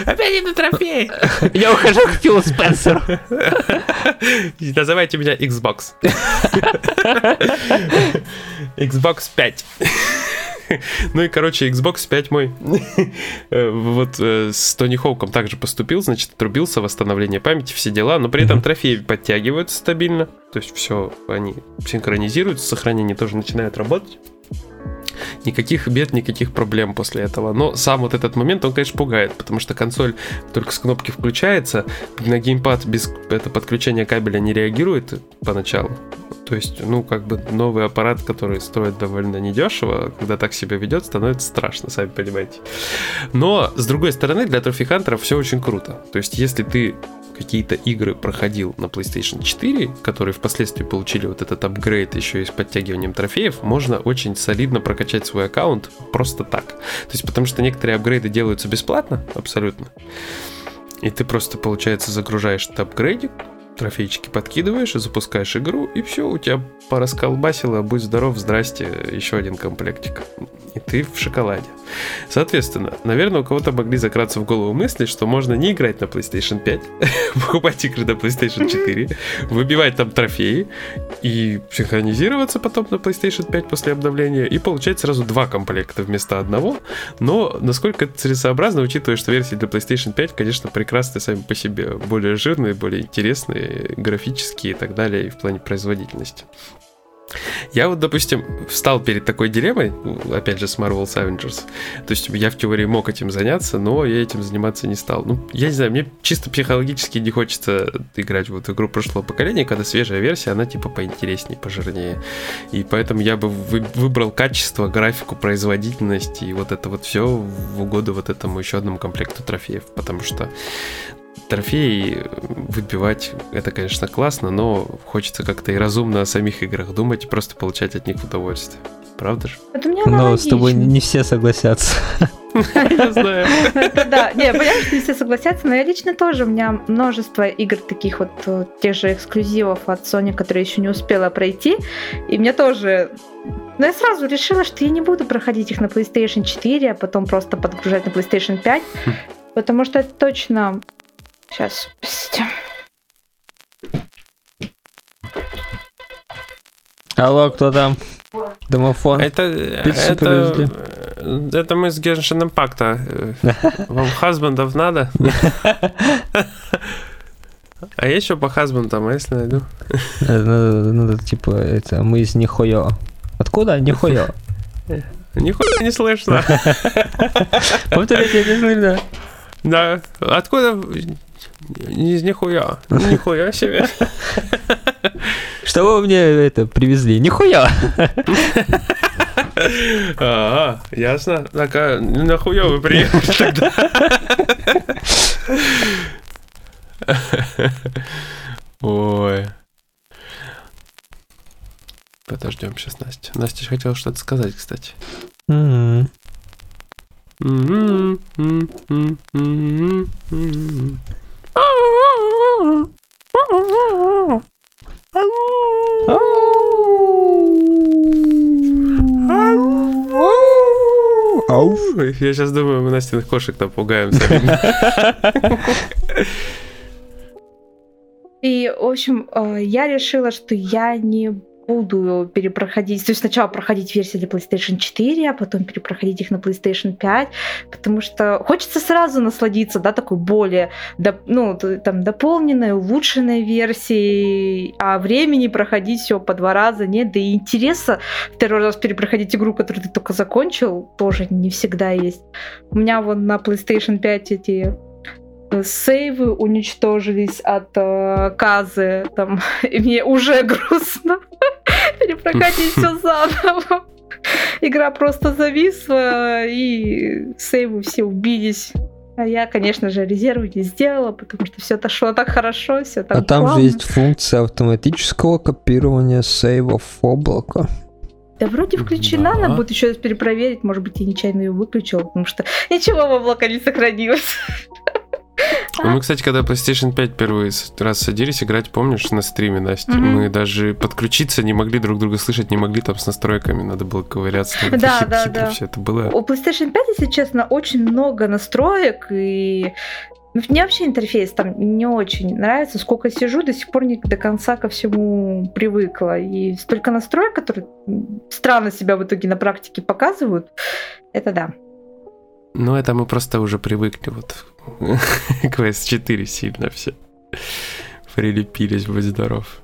Опять иду трофей. Я ухожу к Филу Спенсеру. Называйте меня Xbox. Xbox 5. Ну и, короче, Xbox 5 мой. Э, вот э, с Тони Хоуком также поступил, значит, отрубился, восстановление памяти, все дела, но при этом трофеи подтягиваются стабильно, то есть все, они синхронизируются, сохранение тоже начинает работать. Никаких бед, никаких проблем после этого. Но сам вот этот момент, он, конечно, пугает, потому что консоль только с кнопки включается, на геймпад без это, подключения кабеля не реагирует поначалу. То есть, ну, как бы новый аппарат, который стоит довольно недешево, когда так себя ведет, становится страшно, сами понимаете. Но, с другой стороны, для трофихантеров все очень круто. То есть, если ты какие-то игры проходил на PlayStation 4, которые впоследствии получили вот этот апгрейд еще и с подтягиванием трофеев, можно очень солидно прокачать свой аккаунт просто так. То есть, потому что некоторые апгрейды делаются бесплатно, абсолютно. И ты просто, получается, загружаешь этот апгрейдик, трофейчики подкидываешь, запускаешь игру, и все, у тебя порасколбасило, будь здоров, здрасте, еще один комплектик. И ты в шоколаде. Соответственно, наверное, у кого-то могли закраться в голову мысли, что можно не играть на PlayStation 5, покупать игры на PlayStation 4, выбивать там трофеи и синхронизироваться потом на PlayStation 5 после обновления и получать сразу два комплекта вместо одного. Но насколько это целесообразно, учитывая, что версии для PlayStation 5, конечно, прекрасные сами по себе, более жирные, более интересные, графические и так далее, и в плане производительности. Я вот, допустим, встал перед такой дилеммой, опять же, с Marvel's Avengers. То есть я в теории мог этим заняться, но я этим заниматься не стал. Ну, я не знаю, мне чисто психологически не хочется играть в эту игру прошлого поколения, когда свежая версия, она типа поинтереснее, пожирнее. И поэтому я бы выбрал качество, графику, производительность и вот это вот все в угоду вот этому еще одному комплекту трофеев. Потому что трофеи выбивать, это, конечно, классно, но хочется как-то и разумно о самих играх думать и просто получать от них удовольствие. Правда же? Это мне Но с тобой не все согласятся. Я знаю. Да, не, понимаешь, не все согласятся, но я лично тоже, у меня множество игр таких вот, э, тех же эксклюзивов от Sony, которые еще не успела пройти, и мне тоже но я сразу решила, что я не буду проходить их на PlayStation 4, а потом просто подгружать на PlayStation 5, хм. потому что это точно Сейчас, простите. Алло, кто там? Домофон. Это, это, это мы с Genshin Impact. Вам хазбандов надо? А есть что по хазбандам, а если найду? Надо, надо, типа, это, мы из Нихуя. Откуда? Нихуя. Нихуя не слышно. Повторите, не слышно. Да. Откуда? Из нихуя. Нихуя себе. Что вы мне это привезли? Нихуя. А, ясно. Так, а нахуя вы приехали тогда? Ой. Подождем сейчас Настя. Настя хотела что-то сказать, кстати. Mm-hmm. Я сейчас думаю, мы Настиных кошек напугаем. И, в общем, э, я решила, что я не буду перепроходить, то есть сначала проходить версии для PlayStation 4, а потом перепроходить их на PlayStation 5, потому что хочется сразу насладиться, да, такой более, ну, там, дополненной, улучшенной версией, а времени проходить все по два раза нет, да и интереса второй раз перепроходить игру, которую ты только закончил, тоже не всегда есть. У меня вот на PlayStation 5 эти сейвы уничтожились от э, Казы, там, и мне уже грустно перепроходить все заново. Игра просто зависла, и сейвы все убились. А я, конечно же, резервы не сделала, потому что все это шло так хорошо, все так А там же есть функция автоматического копирования сейвов в облако. Да вроде включена, да. надо будет еще раз перепроверить, может быть, я нечаянно ее выключила, потому что ничего в облако не сохранилось. Ну, мы, кстати, когда PlayStation 5 первый раз садились играть, помнишь, на стриме, Настя, mm-hmm. мы даже подключиться не могли друг друга слышать, не могли там с настройками, надо было ковыряться. Там, да, да, да. Все это было. У PlayStation 5, если честно, очень много настроек, и ну, мне вообще интерфейс там не очень нравится. Сколько сижу, до сих пор не до конца ко всему привыкла. И столько настроек, которые странно себя в итоге на практике показывают, это да. Ну, это мы просто уже привыкли вот к PS4 сильно все. Прилепились, будь здоров.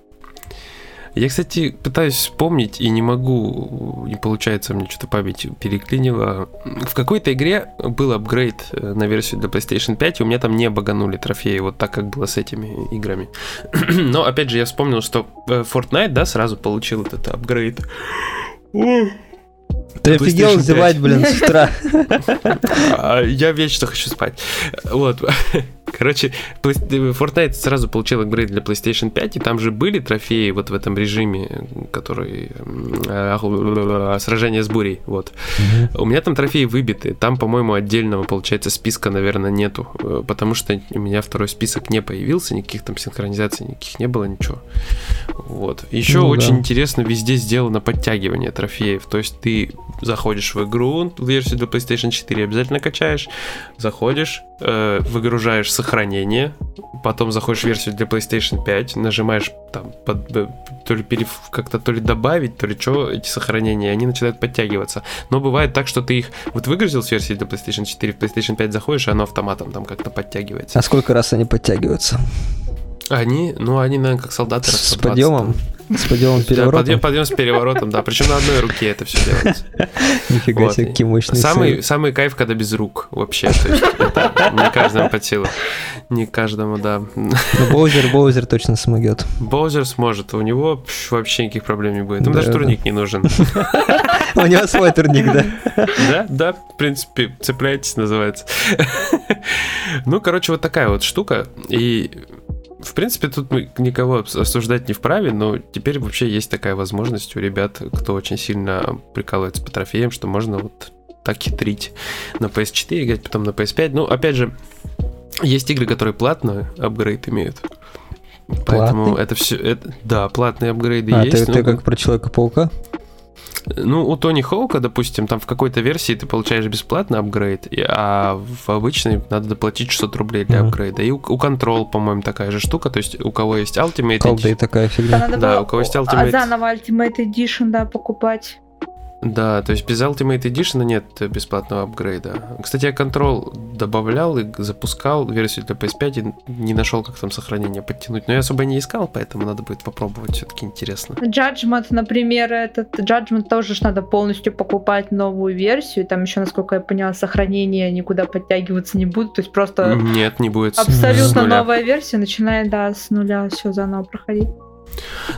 Я, кстати, пытаюсь вспомнить и не могу, не получается, мне что-то память переклинила. В какой-то игре был апгрейд э, на версию для PlayStation 5, и у меня там не баганули трофеи, вот так, как было с этими играми. Но, опять же, я вспомнил, что э, Fortnite, да, сразу получил этот апгрейд. Ты офигел зевать, блин, с утра. А, я вечно хочу спать. Вот. Короче, Fortnite сразу получил апгрейд для PlayStation 5, и там же были трофеи вот в этом режиме, который э, сражение с бурей, вот. У меня там трофеи выбиты, там, по-моему, отдельного, получается, списка, наверное, нету, э, потому что у меня второй список не появился, никаких там синхронизаций никаких не было, ничего. Вот. Еще ну, очень да. интересно, везде сделано подтягивание трофеев, то есть ты заходишь в игру, версию для PlayStation 4 обязательно качаешь, заходишь, э, выгружаешь сохранение, потом заходишь в версию для PlayStation 5, нажимаешь там под, э, то ли перев, как-то то ли добавить, то ли что, эти сохранения, они начинают подтягиваться. Но бывает так, что ты их вот выгрузил с версии для PlayStation 4, в PlayStation 5 заходишь, и оно автоматом там как-то подтягивается. А сколько раз они подтягиваются? Они, ну, они, наверное, как солдаты. С подъемом? С подъемом переворотом? Да, подъем, подъем с переворотом, да. Причем на одной руке это все делается. Нифига вот. себе, какие мощные самый, самый кайф, когда без рук вообще. То есть это не каждому под силу. Не каждому, да. Но Боузер, Боузер точно смогет. Боузер сможет. У него вообще никаких проблем не будет. Ему даже турник не нужен. У него свой турник, да? Да, да, в принципе, цепляйтесь, называется. Ну, короче, вот такая вот штука. И в принципе, тут мы никого осуждать не вправе, но теперь вообще есть такая возможность у ребят, кто очень сильно прикалывается по трофеям, что можно вот так хитрить на PS4, играть потом на PS5. Ну, опять же, есть игры, которые платно апгрейд имеют. Поэтому Платный? это все... Это, да, платные апгрейды а, есть. Ты, ну, ты как про Человека-паука? Ну, у Тони Хоука, допустим, там в какой-то версии ты получаешь бесплатно апгрейд, а в обычной надо доплатить 600 рублей для mm-hmm. апгрейда. И у, у Control, по-моему, такая же штука, то есть у кого есть Ultimate Edition... такая фигня. Да, у кого есть Ultimate... заново Ultimate Edition, да, покупать. Да, то есть без Ultimate Edition нет бесплатного апгрейда. Кстати, я Control добавлял и запускал версию для PS5 и не нашел, как там сохранение подтянуть. Но я особо не искал, поэтому надо будет попробовать, все-таки интересно. Judgment, например, этот Judgment тоже ж надо полностью покупать новую версию. Там еще, насколько я поняла, сохранение никуда подтягиваться не будет. То есть просто... Нет, не будет. Абсолютно новая версия, начинает, да, с нуля все заново проходить.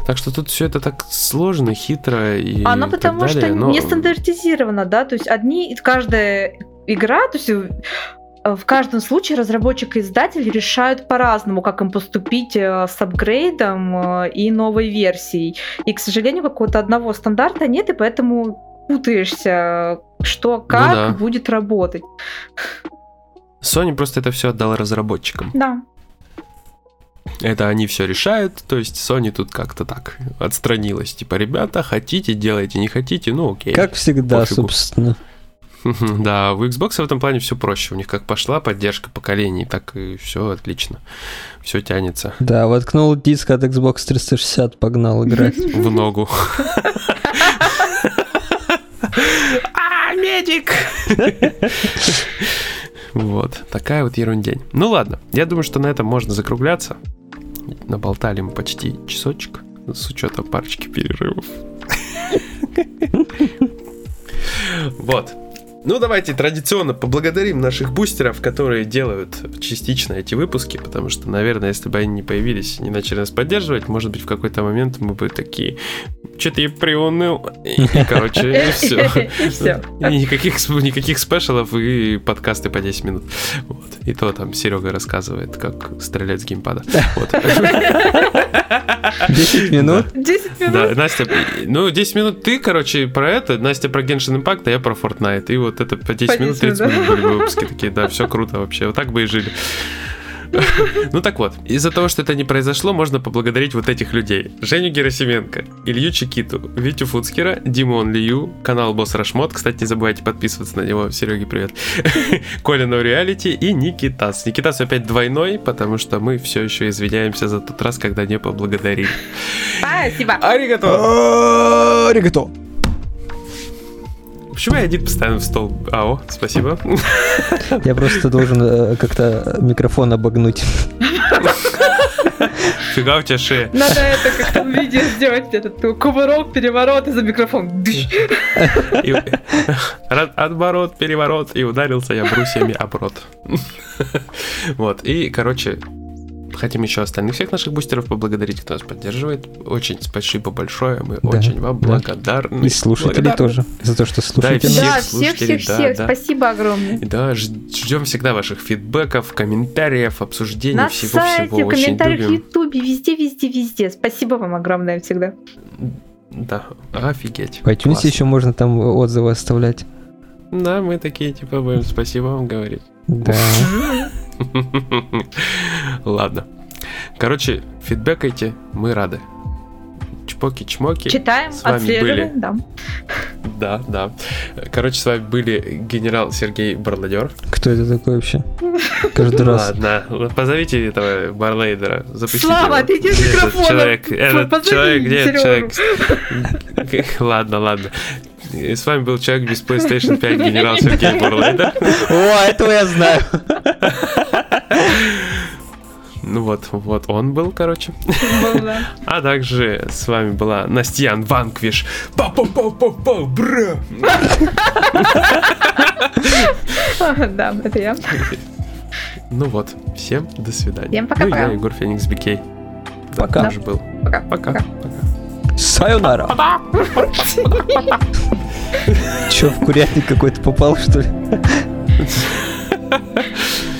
Так что тут все это так сложно, хитро и Оно потому далее, что но... не стандартизировано, да, то есть одни, каждая игра, то есть э, в каждом случае разработчик и издатель решают по-разному, как им поступить э, с апгрейдом э, и новой версией. И, к сожалению, какого-то одного стандарта нет, и поэтому путаешься, что ну как ну да. будет работать. Sony просто это все отдала разработчикам. Да. Это они все решают, то есть Sony тут как-то так отстранилась. Типа, ребята, хотите, делайте, не хотите, ну окей. Как всегда, пофигу. собственно. Да, у Xbox в этом плане все проще. У них как пошла поддержка поколений, так и все отлично. Все тянется. Да, воткнул диск от Xbox 360, погнал играть. В ногу. А, медик! Вот, такая вот ерундень. Ну ладно, я думаю, что на этом можно закругляться. Наболтали мы почти часочек, с учетом парочки перерывов. Вот. Ну, давайте традиционно поблагодарим наших бустеров, которые делают частично эти выпуски, потому что, наверное, если бы они не появились, не начали нас поддерживать, может быть, в какой-то момент мы бы такие, что-то я приуныл, и, короче, и все. И все. Никаких, никаких спешалов и подкасты по 10 минут. Вот. И то там Серега рассказывает, как стрелять с геймпада. Вот. 10 минут? 10 минут? Да, Настя, ну, 10 минут ты, короче, про это, Настя про Genshin Impact, а я про Fortnite. И вот это по 10 по минут, 30 да? минут были выпуски такие, да, все круто вообще. Вот так бы и жили. Ну так вот, из-за того, что это не произошло, можно поблагодарить вот этих людей. Женю Герасименко, Илью Чекиту, Витю Фуцкера, Димон Лию, канал Босс Рашмот, кстати, не забывайте подписываться на него, Сереге привет, Колину Реалити и Никитас. Никитас опять двойной, потому что мы все еще извиняемся за тот раз, когда не поблагодарили. Спасибо. Аригато. Аригато. Почему я один постоянно в стол? Ао, спасибо. Я просто должен э, как-то микрофон обогнуть. Фига у тебя шея. Надо это как-то в видео сделать, этот кувырок, переворот и за микрофон. Отворот, переворот, и ударился я брусьями об рот. Вот, и, короче, хотим еще остальных всех наших бустеров поблагодарить, кто нас поддерживает. Очень спасибо большое, мы Да, очень вам да. благодарны. И слушателей Благодарны. тоже, за то, что слушаете всех нас. Да, всех, слушателей, всех, да, всех. да. Спасибо огромное. Да, ждем всегда ваших фидбэков, комментариев, обсуждений, На всего-всего. сайте, в Очень комментариях в. Ютубе, везде, везде, везде. Спасибо вам огромное всегда. Да, офигеть. В iTunes Классно. еще можно там отзывы оставлять. Да, мы такие, типа, будем спасибо вам говорить. Да. Ладно. Короче, фидбэкайте, мы рады. Чпоки-чмоки. Читаем, С вами отслеживаем, да. Да, да. Короче, с вами были генерал Сергей Барладер. Кто это такой вообще? Каждый раз. Ладно, позовите этого Барлейдера. Запустите Слава, его. этот микрофоном. человек? Этот Позови человек, где этот человек? Ладно, ладно. И С вами был человек без PlayStation 5, генерал Сергей Барлейдер. О, этого я знаю. Ну вот, вот он был, короче. Был, да. А также с вами была Настян Ванквиш. па па па па па бра Да, это я. Ну вот, всем до свидания. Всем Ну, пока-пока. я Егор Феникс Бикей. Да, Пока. тоже был. Пока. Пока. Сайонара. Че, в курятник какой-то попал, что ли?